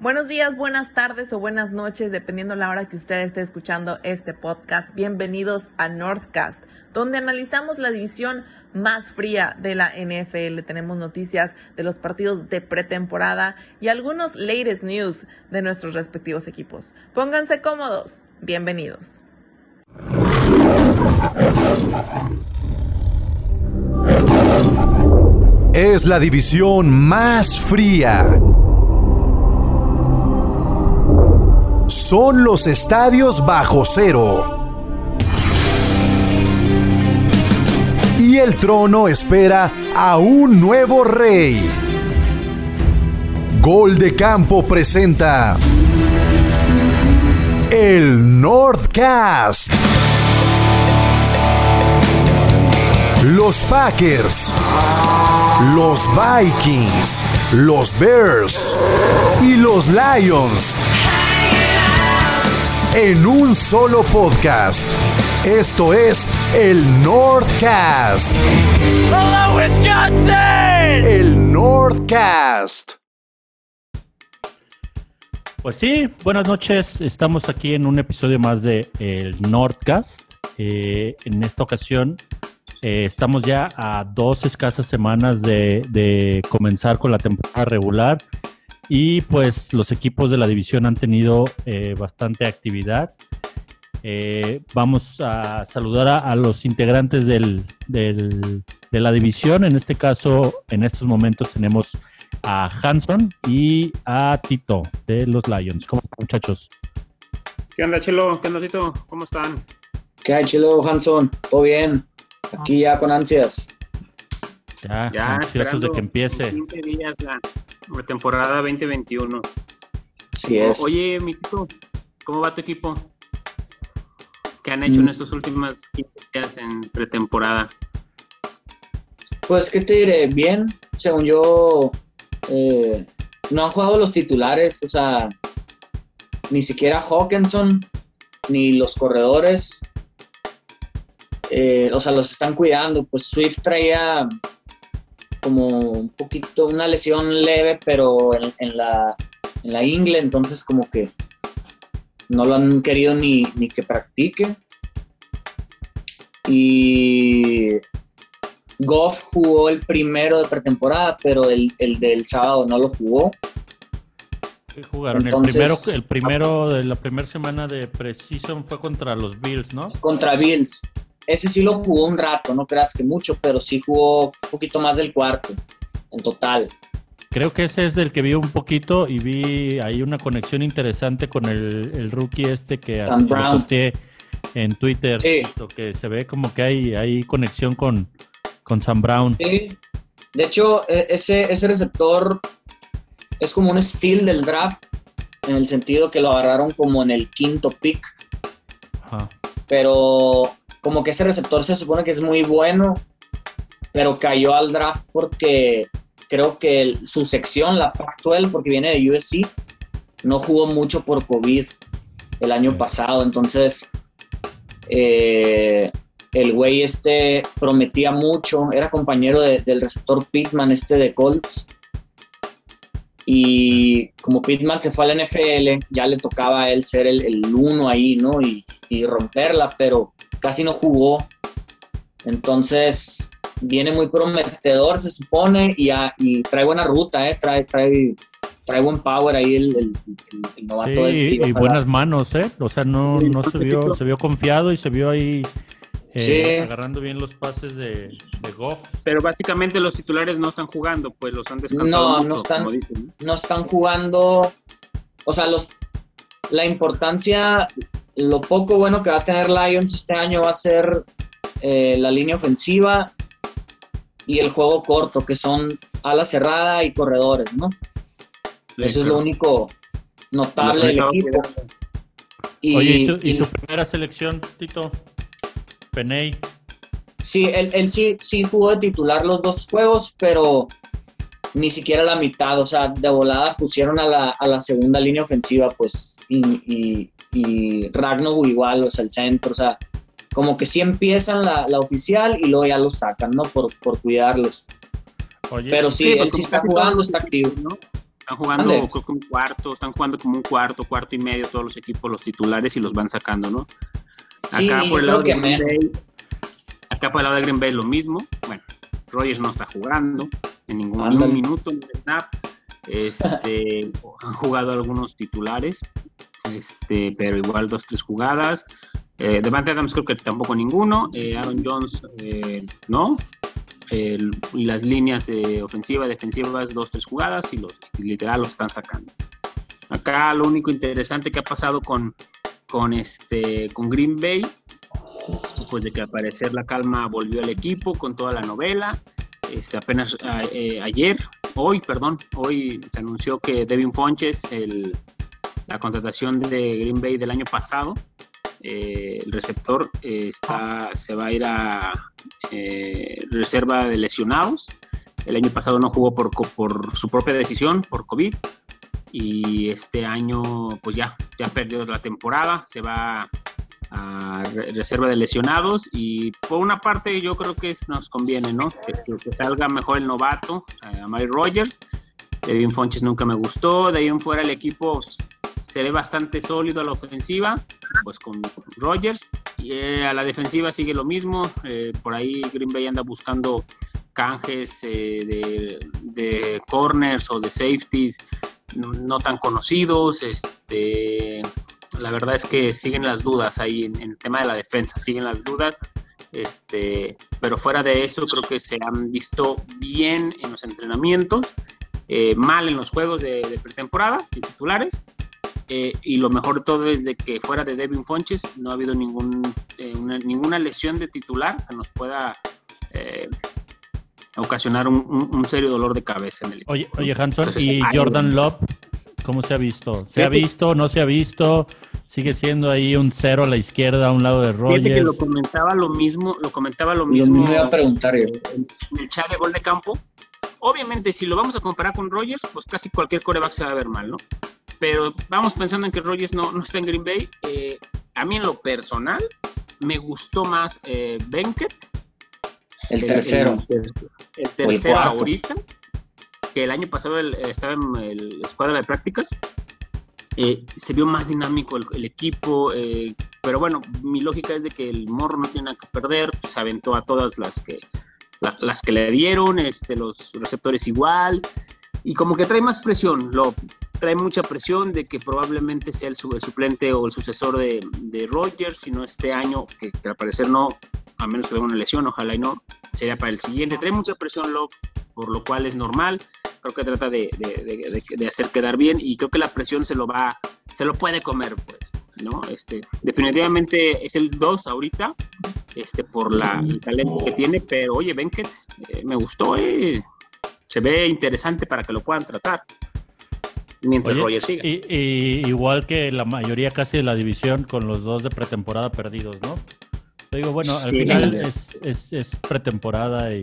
Buenos días, buenas tardes o buenas noches, dependiendo la hora que usted esté escuchando este podcast. Bienvenidos a Northcast, donde analizamos la división más fría de la NFL. Tenemos noticias de los partidos de pretemporada y algunos latest news de nuestros respectivos equipos. Pónganse cómodos. Bienvenidos. Es la división más fría son los estadios bajo cero. Y el trono espera a un nuevo rey. Gol de Campo presenta el Northcast. Los Packers, los Vikings, los Bears y los Lions en un solo podcast. Esto es el Northcast. ¡Hola, Wisconsin! El Northcast. Pues sí, buenas noches. Estamos aquí en un episodio más de el Northcast. Eh, en esta ocasión eh, estamos ya a dos escasas semanas de, de comenzar con la temporada regular y pues los equipos de la división han tenido eh, bastante actividad. Eh, vamos a saludar a, los integrantes del, de la división. En este caso, en estos momentos tenemos a Hanson y a Tito de los Lions. ¿Cómo están, muchachos? ¿Qué onda, Chelo? ¿Qué onda, Tito? ¿Cómo están? ¿Qué hay, Chelo, Hanson? ¿Todo bien? Aquí ya con ansias. Ya, ya ansiosos de que empiece. 20 días la, temporada 2021. Sí es. Oye, mi ¿cómo va tu equipo? ¿Qué han hecho en mm. estos últimos 15 días en pretemporada? Pues, ¿qué te diré? Bien, según yo, eh, no han jugado los titulares, o sea, ni siquiera Hawkinson, ni los corredores, eh, o sea, los están cuidando. Pues Swift traía como un poquito, una lesión leve, pero en, la, en la ingle, entonces como que no lo han querido ni, que practique. Y Goff jugó el primero de pretemporada, pero el, del sábado no lo jugó. jugaron? el, primero, el primero de la primera semana de Precision fue contra los Bills, ¿no? Contra Bills. Ese sí lo jugó un rato, no creas que mucho, pero sí jugó un poquito más del cuarto en total. Creo que ese es del que vi un poquito y vi ahí una conexión interesante con el, rookie este que posté en Twitter. Sí. Que se ve como que hay, hay conexión con, con Sam Brown. Sí. De hecho, e, ese, ese receptor es como un steal del draft, en el sentido que lo agarraron como en el quinto pick. Ajá. Pero como que ese receptor se supone que es muy bueno, pero cayó al draft porque creo que su sección, la Pac-12, porque viene de USC, no jugó mucho por COVID el año pasado. Entonces, eh, el güey este prometía mucho, era compañero del receptor Pittman, este de Colts. Y como Pittman se fue al NFL, ya le tocaba a él ser el, uno ahí, ¿no? Y, y romperla, pero casi no jugó. Entonces, viene muy prometedor, se supone, y, y trae buena ruta, ¿eh? trae, trae, trae buen power ahí el, el, novato sí, este, Y buenas manos, ¿eh? O sea, no, no se, vio, se vio confiado y se vio ahí eh, agarrando bien los pases de, de Goff. Pero básicamente los titulares no están jugando, pues los han descansado. No, no, están, no están jugando. O sea, los, la importancia lo poco bueno que va a tener Lions este año va a ser eh, la línea ofensiva y el juego corto, que son ala cerrada y corredores, ¿no? Eso es lo único notable del equipo. Y, Oye, ¿y su, primera selección, Tito? Peney. Sí, él, sí, sí jugó de titular los dos juegos, pero ni siquiera la mitad, o sea, de volada pusieron a la, segunda línea ofensiva, pues, y, y Ragnar igual, o sea, el centro, o sea, como que sí empiezan la, oficial y luego ya lo sacan, ¿no? Por, por cuidarlos. Pero sí, él sí está jugando, está activo, ¿no? Están jugando creo que un cuarto, están jugando como un cuarto, cuarto y medio todos los equipos, los titulares y los van sacando, ¿no? Acá por el lado de Green Bay, acá por el lado de Green Bay lo mismo. Bueno, Rogers no está jugando en ningún, minuto, en snap. Este, han jugado algunos titulares, este, pero igual dos, tres jugadas. Eh, Devante Adams creo que tampoco ninguno. Eh, Aaron Jones eh, no. y las líneas de ofensiva, defensivas, dos, tres jugadas y los literal los están sacando. Acá lo único interesante que ha pasado con, con, este, con Green Bay, pues de que al parecer la calma volvió al equipo con toda la novela. Este, apenas ayer, hoy, perdón, hoy se anunció que Devin Fonches, el, la contratación de Green Bay del año pasado, eh, el receptor eh, está, se va a ir a eh, reserva de lesionados. El año pasado no jugó por, por su propia decisión, por COVID. Y este año, pues ya, ya perdió la temporada. Se va a reserva de lesionados. Y por una parte, yo creo que nos conviene, ¿no? Que, salga mejor el novato, a Mike Rogers. Devin Fonches nunca me gustó. De ahí en fuera, el equipo se ve bastante sólido a la ofensiva, pues con Rogers. Y eh, a la defensiva sigue lo mismo. Eh, por ahí Green Bay anda buscando canjes eh, de, corners o de safeties no, tan conocidos. Este, la verdad es que siguen las dudas ahí en, el tema de la defensa, siguen las dudas. Este, pero fuera de eso, creo que se han visto bien en los entrenamientos, mal en los juegos de, de pretemporada, titulares, eh, y lo mejor de todo es de que fuera de Devin Fonches no ha habido ningún, eh, ninguna lesión de titular que nos pueda eh, ocasionar un, serio dolor de cabeza en el equipo. Oye, oye Hanson, ¿y Jordan Love cómo se ha visto? ¿Se ha visto? ¿No se ha visto? Sigue siendo ahí un cero a la izquierda, a un lado de Rogers. Fíjate que lo comentaba lo mismo, lo comentaba lo mismo. voy a preguntar En el chat de gol de campo. Obviamente, si lo vamos a comparar con Rogers, pues casi cualquier coreback se va a ver mal, ¿no? pero vamos pensando en que Rogers no, no está en Green Bay. Eh, a mí en lo personal me gustó más eh, Benkett. El, tercero. El, tercero ahorita, que el año pasado estaba en el escuadra de prácticas. Eh, se vio más dinámico el, equipo, pero bueno, mi lógica es de que el morro no tiene nada que perder, se aventó a todas las que, las que le dieron, este, los receptores igual, y como que trae más presión, lo, trae mucha presión de que probablemente sea el, suplente o el sucesor de, de Rogers, si no este año, que, al parecer no, a menos que haya una lesión, ojalá y no, sería para el siguiente. Trae mucha presión, lo, por lo cual es normal. Creo que trata de, de, de, hacer quedar bien y creo que la presión se lo va, se lo puede comer, pues, ¿no? Este, definitivamente es el 2 ahorita, este, por la, el talento que tiene, pero oye, Benkett, eh, me gustó, eh, se ve interesante para que lo puedan tratar mientras Roger siga. Y, igual que la mayoría casi de la división con los dos de pretemporada perdidos, ¿no? Te digo, bueno, al final es, pretemporada y,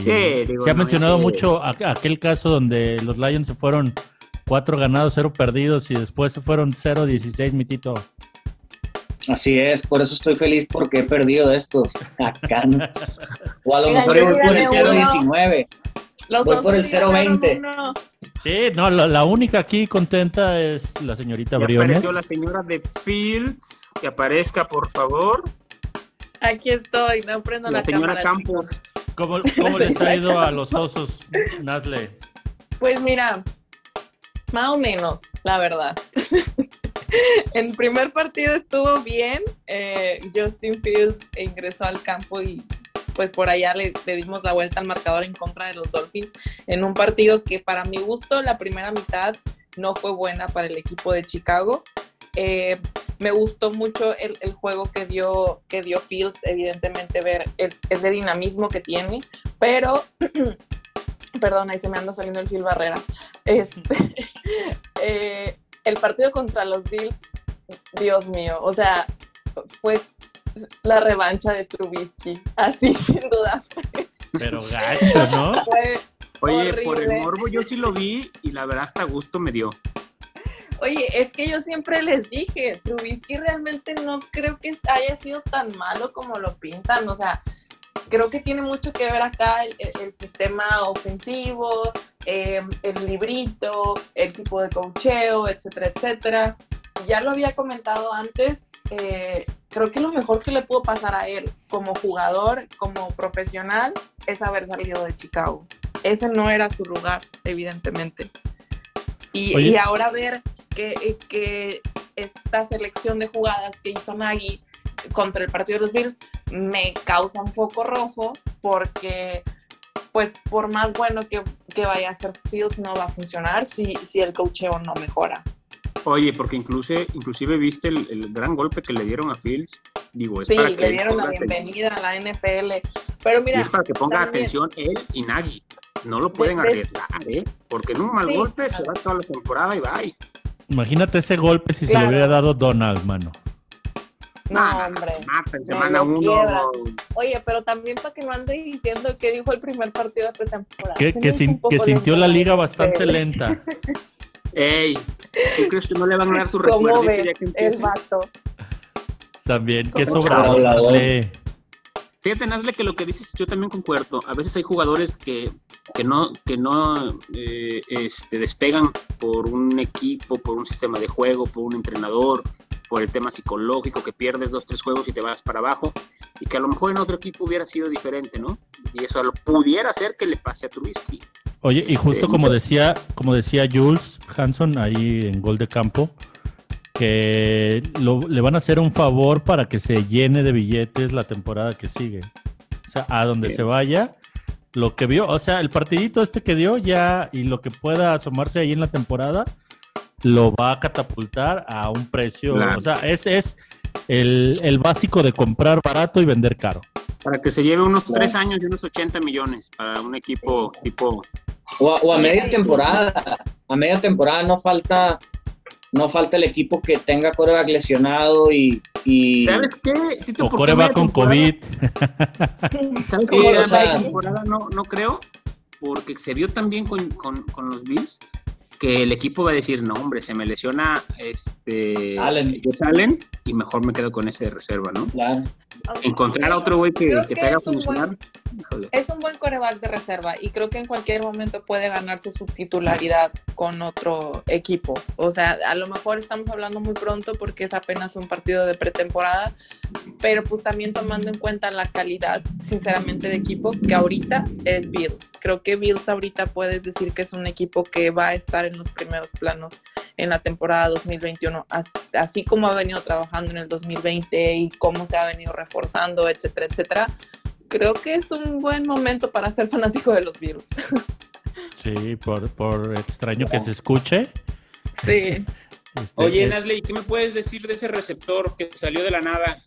se ha mencionado mucho aquel caso donde los Lions se fueron cuatro ganados, cero perdidos y después se fueron 0-16, mitito. Así es, por eso estoy feliz porque he perdido estos acá. O a lo mejor voy por el 0-19. Voy por el 0-20. Sí, no, la, única aquí contenta es la señorita Briones. apareció la señora de Fields, que aparezca, por favor. Aquí estoy, no prendo la, la señora Campos. ¿Cómo, cómo les ha ido a los osos, Nasle? Pues mira, más o menos, la verdad. el primer partido estuvo bien. Eh, Justin Fields ingresó al campo y pues por allá le, dimos la vuelta al marcador en contra de los Dolphins en un partido que para mi gusto la primera mitad no fue buena para el equipo de Chicago. Eh, me gustó mucho el, juego que dio, que dio Fields, evidentemente ver ese dinamismo que tiene, pero, perdón, ahí se me anda saliendo el Phil Barrera. Este, eh, el partido contra los Bills, Dios mío, o sea, fue la revancha de Trubisky. Así, sin duda. Pero gacho, ¿no? Oye, por el morbo yo sí lo vi y la verdad hasta gusto me dio. Oye, es que yo siempre les dije, Trubisky realmente no creo que haya sido tan malo como lo pintan. O sea, creo que tiene mucho que ver acá el, sistema ofensivo, em, el librito, el tipo de cocheo, etcétera, etcétera. Ya lo había comentado antes, eh, creo que lo mejor que le pudo pasar a él como jugador, como profesional, es haber salido de Chicago. Ese no era su lugar, evidentemente. Y, ahora ver que, que esta selección de jugadas que hizo Nagy contra el partido de los Bills me causa un poco rojo porque pues por más bueno que, que, vaya a ser Fields no va a funcionar si, si el cocheo no mejora. Oye, porque inclusive, inclusive viste el, gran golpe que le dieron a Fields. Digo, es sí, para le dieron la bienvenida a la NFL. Pero mira, es para que ponga atención él y Nagy. No lo pueden arriesgar, ¿eh? Porque en un mal golpe se va toda la temporada y bye. Imagínate ese golpe si se lo hubiera dado Donald, mano. No, hombre. en semana uno. Oye, pero también para que no ande diciendo que dijo el primer partido de pretemporada. Que, que, sintió la liga bastante lenta. Ey, ¿tú crees que no le van a dar su recuerdo ya que El vato. También, qué sobrado. Fíjate, Nazle, que lo que dices yo también concuerdo. A veces hay jugadores que, que no, que no eh, este, despegan por un equipo, por un sistema de juego, por un entrenador, por el tema psicológico, que pierdes dos, tres juegos y te vas para abajo, y que a lo mejor en otro equipo hubiera sido diferente, ¿no? Y eso lo pudiera ser que le pase a Trubisky. Oye, y justo este, como decía, como decía Jules Hanson ahí en Gol de Campo, que le van a hacer un favor para que se llene de billetes la temporada que sigue. O sea, a donde se vaya, lo que vio, o sea, el partidito este que dio ya y lo que pueda asomarse ahí en la temporada, lo va a catapultar a un precio. O sea, ese es el, básico de comprar barato y vender caro. Para que se lleve unos tres años y unos 80 millones para un equipo tipo. O a media temporada. A media temporada no falta no falta el equipo que tenga coreback lesionado y, ¿Sabes qué? o coreback con COVID. ¿Sabes qué? O sea, temporada no, no creo, porque se vio también con, con, con los Bills que el equipo va a decir, no, hombre, se me lesiona este Allen. Allen y mejor me quedo con ese de reserva, ¿no? Claro. Encontrar a otro güey que, que, te haga funcionar. es un buen coreback de reserva y creo que en cualquier momento puede ganarse su titularidad con otro equipo. O sea, a lo mejor estamos hablando muy pronto porque es apenas un partido de pretemporada, pero pues también tomando en cuenta la calidad, sinceramente, de equipo que ahorita es Bills. Creo que Bills ahorita puedes decir que es un equipo que va a estar en los primeros planos en la temporada 2021, así como ha venido trabajando en el 2020 y cómo se ha venido reforzando, etcétera, etcétera. Creo que es un buen momento para ser fanático de los Bills. Sí, por, por extraño que se escuche. Sí. Este, Oye, es... ¿qué me puedes decir de ese receptor que salió de la nada?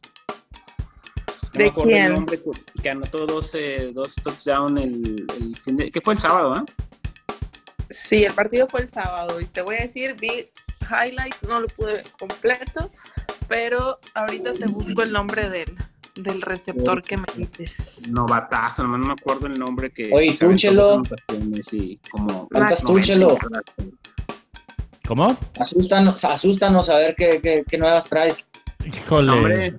¿De quién? que, anotó dos, eh, dos touchdowns el, el fin de, que fue el sábado, ¿ah? Sí, el partido fue el sábado y te voy a decir, vi highlights, no lo pude ver completo, pero ahorita te busco el nombre del, del receptor que me dices. Novatazo, no me acuerdo el nombre que... Oye, túchelo. Sí, como... túchelo. ¿Cómo? Asústanos, asústanos a ver qué, qué, qué nuevas traes. Híjole.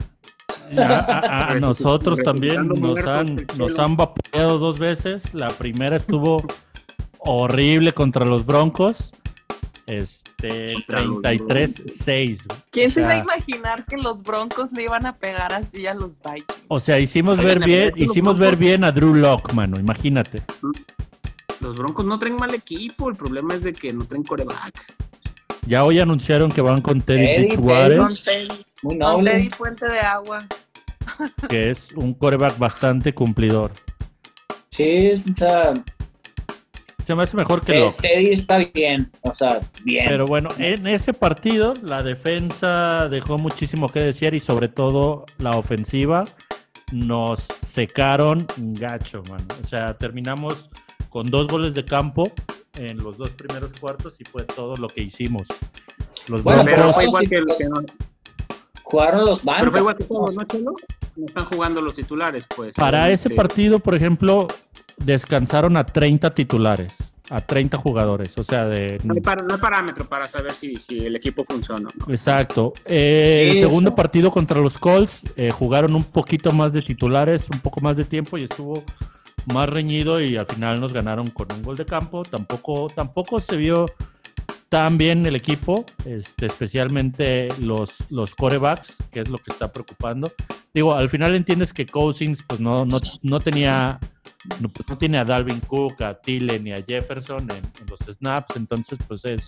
A, nosotros también nos han, nos han vapuleado dos veces. La primera estuvo horrible contra los Broncos. Este, 33-6. ¿Quién se iba a imaginar que los Broncos le iban a pegar así a los Vikings? O sea, hicimos ver bien, hicimos ver bien a Drew Lock, mano, imagínate. Los Broncos no traen mal equipo, el problema es de que no traen coreback. Ya hoy anunciaron que van con Teddy Bridgewater. Con Teddy Fuente de Agua. Que es un coreback bastante cumplidor. Sí, o sea, se me hace mejor que Locke. Teddy está bien, o sea, bien. Pero bueno, en ese partido la defensa dejó muchísimo que decir y sobre todo la ofensiva nos secaron gacho, mano. O sea, terminamos con dos goles de campo en los dos primeros cuartos y fue todo lo que hicimos. Los bueno, pero fue igual que, los, que no... jugaron los bancos. Pero fue igual que todos, ¿no, Chelo? No están jugando los titulares, pues. Para ese partido, por ejemplo, descansaron a 30 titulares. a 30 jugadores. O sea, de. No hay, parámetro para saber si, el equipo funciona. ¿no? Exacto. Eh, el segundo partido contra los Colts eh, jugaron un poquito más de titulares, un poco más de tiempo y estuvo más reñido y al final nos ganaron con un gol de campo. Tampoco, tampoco se vio tan bien el equipo, este, especialmente los, los corebacks, que es lo que está preocupando. Digo, al final entiendes que Cousins pues no, no, no tenía no, pues no tiene a Dalvin Cook, a Tille ni a Jefferson en, los snaps, entonces pues es,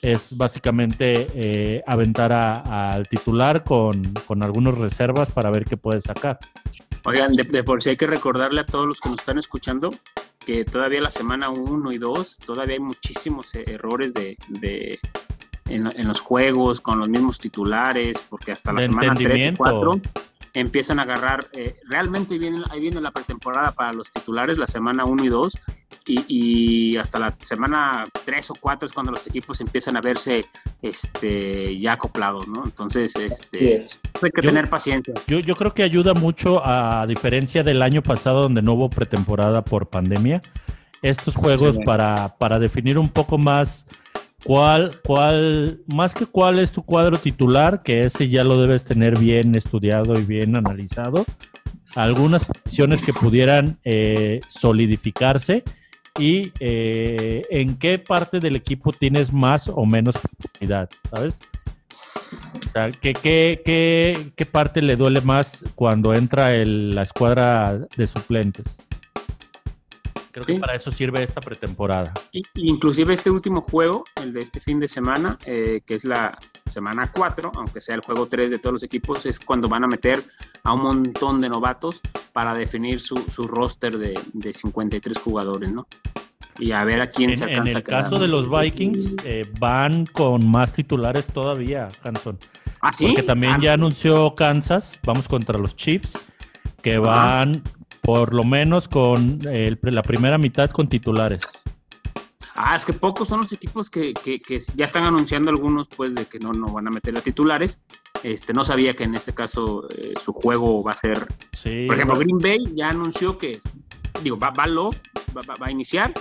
es básicamente eh, aventar al titular con, con algunas reservas para ver qué puede sacar. Oigan, de, por si hay que recordarle a todos los que nos están escuchando que todavía la semana 1 y 2 todavía hay muchísimos eh, errores de, de en, los juegos con los mismos titulares, porque hasta la semana 3 4 empiezan a agarrar, eh, realmente viene, ahí viene la pretemporada para los titulares, la semana 1 y 2, y, hasta la semana 3 o 4 es cuando los equipos empiezan a verse este, ya acoplados, ¿no? Entonces, este, hay que tener paciencia. Yo, yo creo que ayuda mucho, a diferencia del año pasado donde no hubo pretemporada por pandemia, estos juegos para, para definir un poco más ¿Cuál, cuál, más que cuál es tu cuadro titular, que ese ya lo debes tener bien estudiado y bien analizado? Algunas posiciones que pudieran eh, solidificarse y eh, en qué parte del equipo tienes más o menos oportunidad, ¿sabes? ¿qué, qué, qué, parte le duele más cuando entra la escuadra de suplentes? Creo que para eso sirve esta pretemporada. Y, inclusive este último juego, el de este fin de semana, eh, que es la semana 4, aunque sea el juego 3 de todos los equipos, es cuando van a meter a un montón de novatos para definir su, su roster de, de, 53 jugadores, ¿no? Y a ver a quién se alcanza. En el caso de los Vikings, eh, van con más titulares todavía, Hanson. ¿Ah, sí? Porque también ya anunció Kansas, vamos contra los Chiefs, que van por lo menos con la primera mitad con titulares. Ah, es que pocos son los equipos que, ya están anunciando algunos, pues, de que no, no van a meter a titulares. Este, no sabía que en este caso eh, su juego va a ser. por ejemplo, Green Bay ya anunció que, digo, va, va, va, va, a iniciar,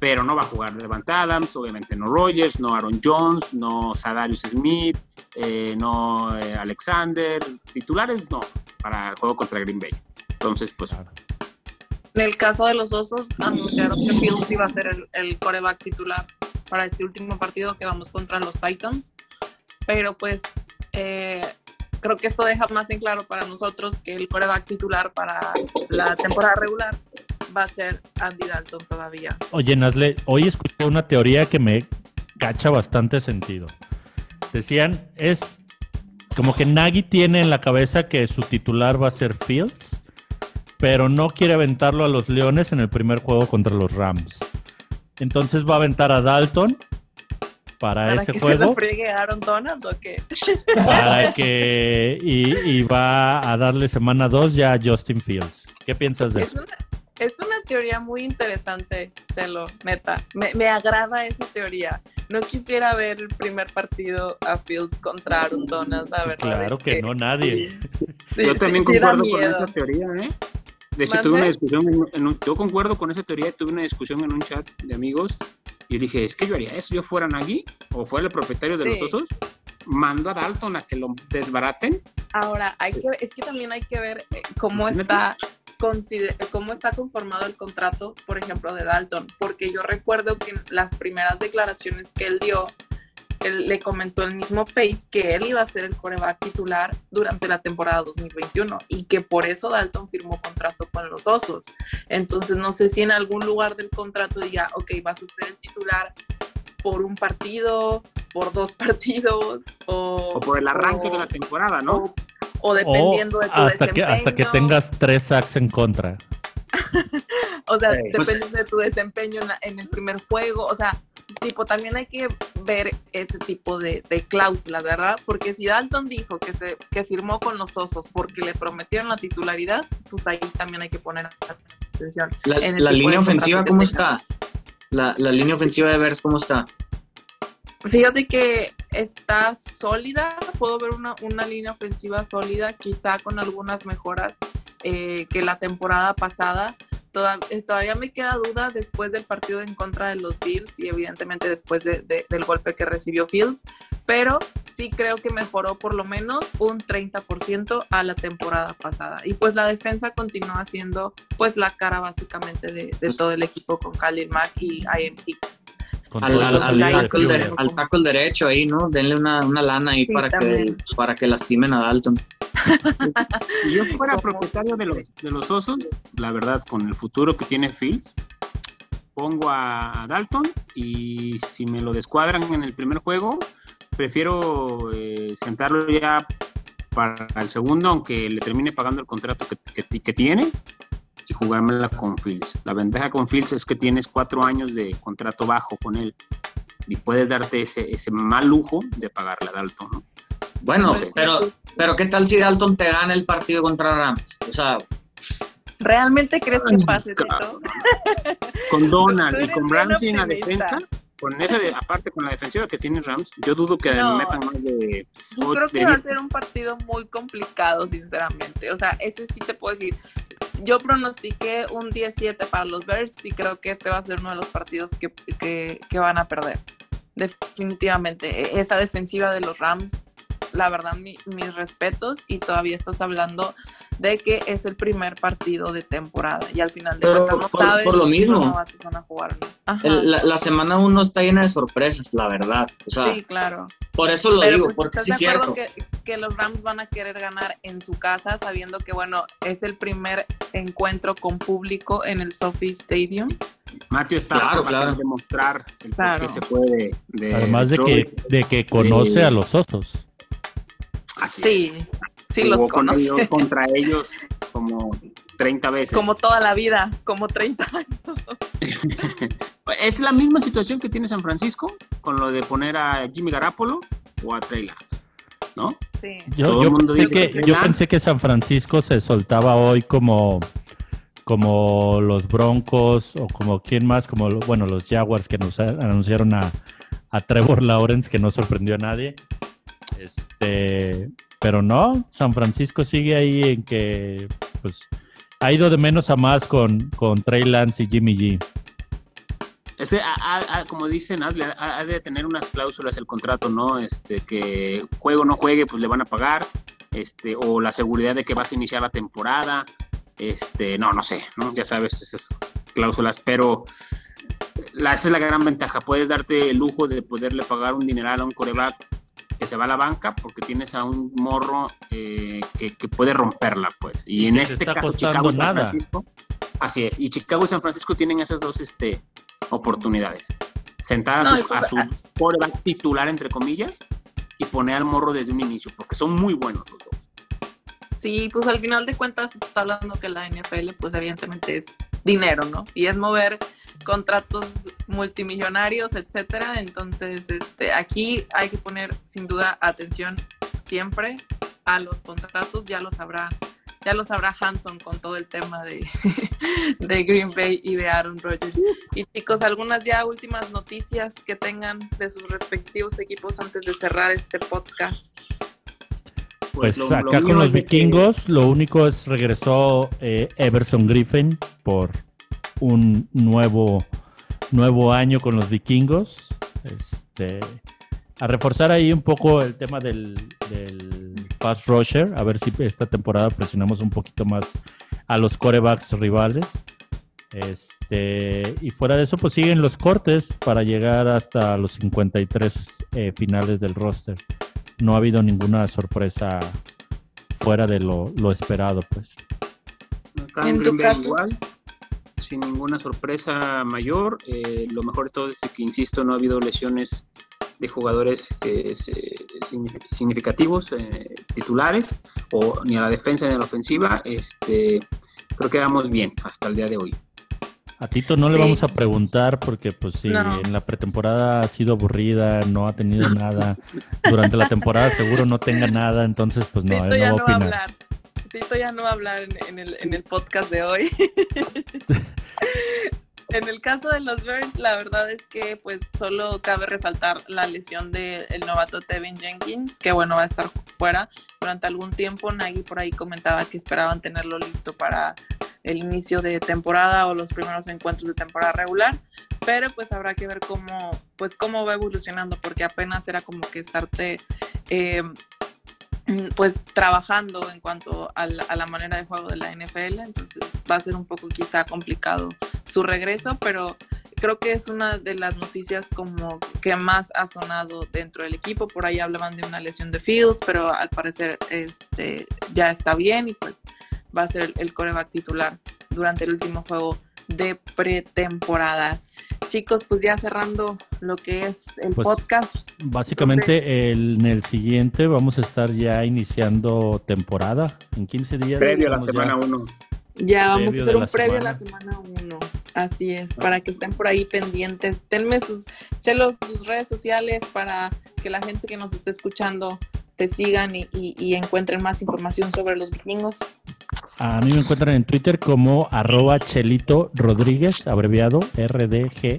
pero no va a jugar Levant Adams, obviamente no Rogers, no Aaron Jones, no Sadarius Smith, eh, no eh, Alexander. Titulares no, para el juego contra Green Bay. Entonces, pues. En el caso de los osos, anunciaron que Fields iba a ser el, el coreback titular para este último partido que vamos contra los Titans. Pero pues eh, creo que esto deja más en claro para nosotros que el coreback titular para la temporada regular va a ser Andy Dalton todavía. Oye, Nazle, hoy escuché una teoría que me cacha bastante sentido. Decían, es como que Nagy tiene en la cabeza que su titular va a ser Fields pero no quiere aventarlo a los Leones en el primer juego contra los Rams. Entonces va a aventar a Dalton para, ese que juego. Se friegue Aaron Donald o qué? Para que. Y, va a darle semana 2 ya a Justin Fields. ¿Qué piensas de eso? es una teoría muy interesante, Chelo, neta. Me, me, agrada esa teoría. No quisiera ver el primer partido a Fields contra Aaron Donald, la verdad. Claro que, no, nadie. Yo también concuerdo con esa teoría, ¿eh? De hecho, tuve una discusión, en yo concuerdo con esa teoría, tuve una discusión en un chat de amigos y dije, es que yo haría eso, yo fuera Nagy o fuera el propietario de los osos, mando a Dalton a que lo desbaraten. Ahora, hay que, es que también hay que ver eh, cómo está cómo está conformado el contrato, por ejemplo, de Dalton, porque yo recuerdo que las primeras declaraciones que él dio, él le comentó el mismo Pace que él iba a ser el coreback titular durante la temporada 2021 y que por eso Dalton firmó contrato con los Osos. Entonces no sé si en algún lugar del contrato diga, ok, vas a ser el titular por un partido, por dos partidos o, por el arranque de la temporada, ¿no? O, dependiendo de tu hasta desempeño. Que, hasta que tengas tres sacks en contra. o sea, dependiendo de tu desempeño en el primer juego, o sea, tipo, también hay que ver ese tipo de, cláusulas, ¿verdad? Porque si Dalton dijo que, se, que firmó con los Osos porque le prometieron la titularidad, pues ahí también hay que poner atención. La, línea ofensiva, ¿cómo está? La, línea ofensiva de Bears, ¿cómo está? Fíjate que está sólida, puedo ver una, una línea ofensiva sólida, quizá con algunas mejoras eh, que la temporada pasada, eh, todavía me queda duda después del partido en contra de los Bills y evidentemente después del golpe que recibió Fields, pero sí creo que mejoró por lo menos un 30% a la temporada pasada. Y pues la defensa continúa siendo pues la cara básicamente de, pues todo el equipo con Khalil Mack y Ian Hicks. Al, al, tackle derecho ahí, ¿no? Denle una, una lana ahí para, que, para que lastimen a Dalton. si yo fuera propietario de los, de los osos, la verdad, con el futuro que tiene Fields, pongo a, Dalton y si me lo descuadran en el primer juego, prefiero eh, sentarlo ya para el segundo, aunque le termine pagando el contrato que, que, que tiene jugármela con Fields. La ventaja con Fields es que tienes cuatro años de contrato bajo con él y puedes darte ese, ese mal lujo de pagarle a Dalton, ¿no? Bueno, pues pero, pero ¿qué tal si Dalton te gana el partido contra Rams? O sea... ¿Realmente crees que pase, Tito? Con Donald y con Ramsey en la defensa, con esa de, aparte con la defensiva que tiene Rams, yo dudo que metan más de. Yo creo que va a ser un partido muy complicado, sinceramente. O sea, ese sí te puedo decir yo pronostiqué un 17 para los Bears y creo que este va a ser uno de los partidos que, que, van a perder. Definitivamente. E, esa defensiva de los Rams, la verdad, mis respetos y todavía estás hablando de que es el primer partido de temporada y al final de cuentas no por, sabes por lo mismo van a jugar. la, semana uno está llena de sorpresas, la verdad. sí, claro. Por eso lo digo, pues, porque sí es cierto. Que, que, los Rams van a querer ganar en su casa sabiendo que, bueno, es el primer encuentro con público en el Sophie Stadium. Matthew está claro, claro. demostrar el que se puede. Además de que, de que conoce a los osos. Así sí. Es sí los contra ellos como 30 veces. Como toda la vida, como 30 años. es la misma situación que tiene San Francisco con lo de poner a Jimmy Garapolo o a Trey Lance, ¿no? Sí. Yo, pensé que, yo pensé que San Francisco se soltaba hoy como como los Broncos o como quién más, como bueno, los Jaguars que nos anunciaron a, a Trevor Lawrence que no sorprendió a nadie. Este, pero no, San Francisco sigue ahí en que pues ha ido de menos a más con, con Trey Lance y Jimmy G. Ese, como dicen, ha, de tener unas cláusulas el contrato, ¿no? Este, que juego o no juegue, pues le van a pagar, este, o la seguridad de que vas a iniciar la temporada, este, no, no sé, ¿no? Ya sabes, esas cláusulas, pero la, esa es la gran ventaja, puedes darte el lujo de poderle pagar un dineral a un coreback que se va a la banca porque tienes a un morro eh, que, puede romperla, pues. Y, en este caso, Chicago y San Francisco, así es. Y Chicago y San Francisco tienen esas dos este, oportunidades. Sentar a su, a ah. titular, entre comillas, y poner al morro desde un inicio, porque son muy buenos los dos. Sí, pues al final de cuentas estás hablando que la NFL, pues evidentemente es dinero, ¿no? Y es mover contratos multimillonarios, etcétera. Entonces, este, aquí hay que poner sin duda atención siempre a los contratos, ya lo sabrá, ya lo sabrá Hanson con todo el tema de, de Green Bay y de Aaron Rodgers. Y chicos, algunas ya últimas noticias que tengan de sus respectivos equipos antes de cerrar este podcast. Pues, pues acá con los vikingos, lo único es regresó eh, Everson Griffin por un nuevo, nuevo año con los vikingos. Este, a reforzar ahí un poco el tema del, del pass rusher, a ver si esta temporada presionamos un poquito más a los corebacks rivales. Este, y fuera de eso, pues siguen los cortes para llegar hasta los 53 eh, finales del roster. No ha habido ninguna sorpresa fuera de lo, lo esperado, pues. En tu caso, sin ninguna sorpresa mayor. Eh, lo mejor de todo es que, insisto, no ha habido lesiones de jugadores eh, significativos, eh, titulares, o ni a la defensa ni a la ofensiva. Este, creo que vamos bien hasta el día de hoy. A Tito no le vamos a preguntar porque pues si en la pretemporada ha sido aburrida, no ha tenido nada. Durante la temporada seguro no tenga nada, entonces pues no, no va a opinar. Tito ya no va a hablar en, el, en el podcast de hoy. en el caso de los Bears, la verdad es que pues solo cabe resaltar la lesión del novato Tevin Jenkins, que bueno, va a estar fuera durante algún tiempo. Nagy por ahí comentaba que esperaban tenerlo listo para el inicio de temporada o los primeros encuentros de temporada regular, pero pues habrá que ver cómo, pues cómo va evolucionando, porque apenas era como que estarte eh, pues trabajando en cuanto a la, manera de juego de la NFL, entonces va a ser un poco quizá complicado su regreso, pero creo que es una de las noticias como que más ha sonado dentro del equipo. Por ahí hablaban de una lesión de Fields, pero al parecer este, ya está bien y pues va a ser el coreback titular durante el último juego de pretemporada. Chicos, pues ya cerrando lo que es el pues, podcast. Básicamente en el siguiente vamos a estar ya iniciando temporada en 15 días. Previo a la semana 1. Ya vamos a hacer un previo a la semana 1. Así es, para que estén por ahí pendientes. Denme sus, chelos, sus redes sociales para que la gente que nos esté escuchando te sigan y, encuentren más información sobre los vikingos? A mí me encuentran en Twitter como arroba Chelito Rodríguez, abreviado R-D-G-U-E-Z.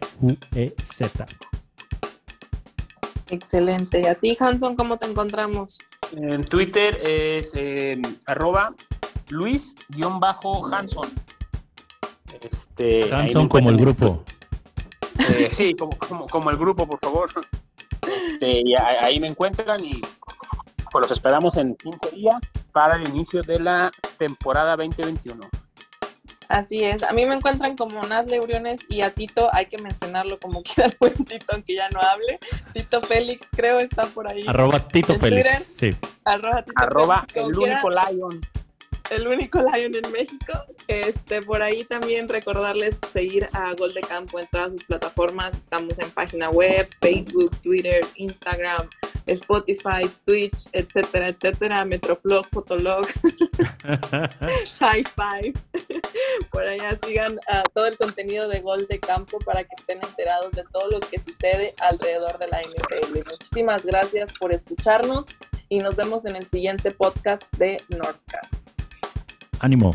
Excelente. ¿Y a ti, Hanson, cómo te encontramos? En Twitter es eh, arroba Luis-Hanson. Este, Hanson como el grupo. Eh, sí, como, como, el grupo, por favor. Este, y ahí me encuentran y pues los esperamos en 15 días para el inicio de la temporada 2021. Así es, a mí me encuentran como Nasle Briones y a Tito hay que mencionarlo como quiera el buen Tito, aunque ya no hable. Tito Félix, creo, está por ahí. Arroba Tito Félix, sí. Arroba, Tito Arroba el único Lion el único Lion en México. Este, por ahí también recordarles seguir a Gol de Campo en todas sus plataformas. Estamos en página web, Facebook, Twitter, Instagram, Spotify, Twitch, etcétera, etcétera, Metroflog, Fotolog, High Five. Por allá sigan todo el contenido de Gol de Campo para que estén enterados de todo lo que sucede alrededor de la NFL. Muchísimas gracias por escucharnos y nos vemos en el siguiente podcast de Nordcast. Ánimo.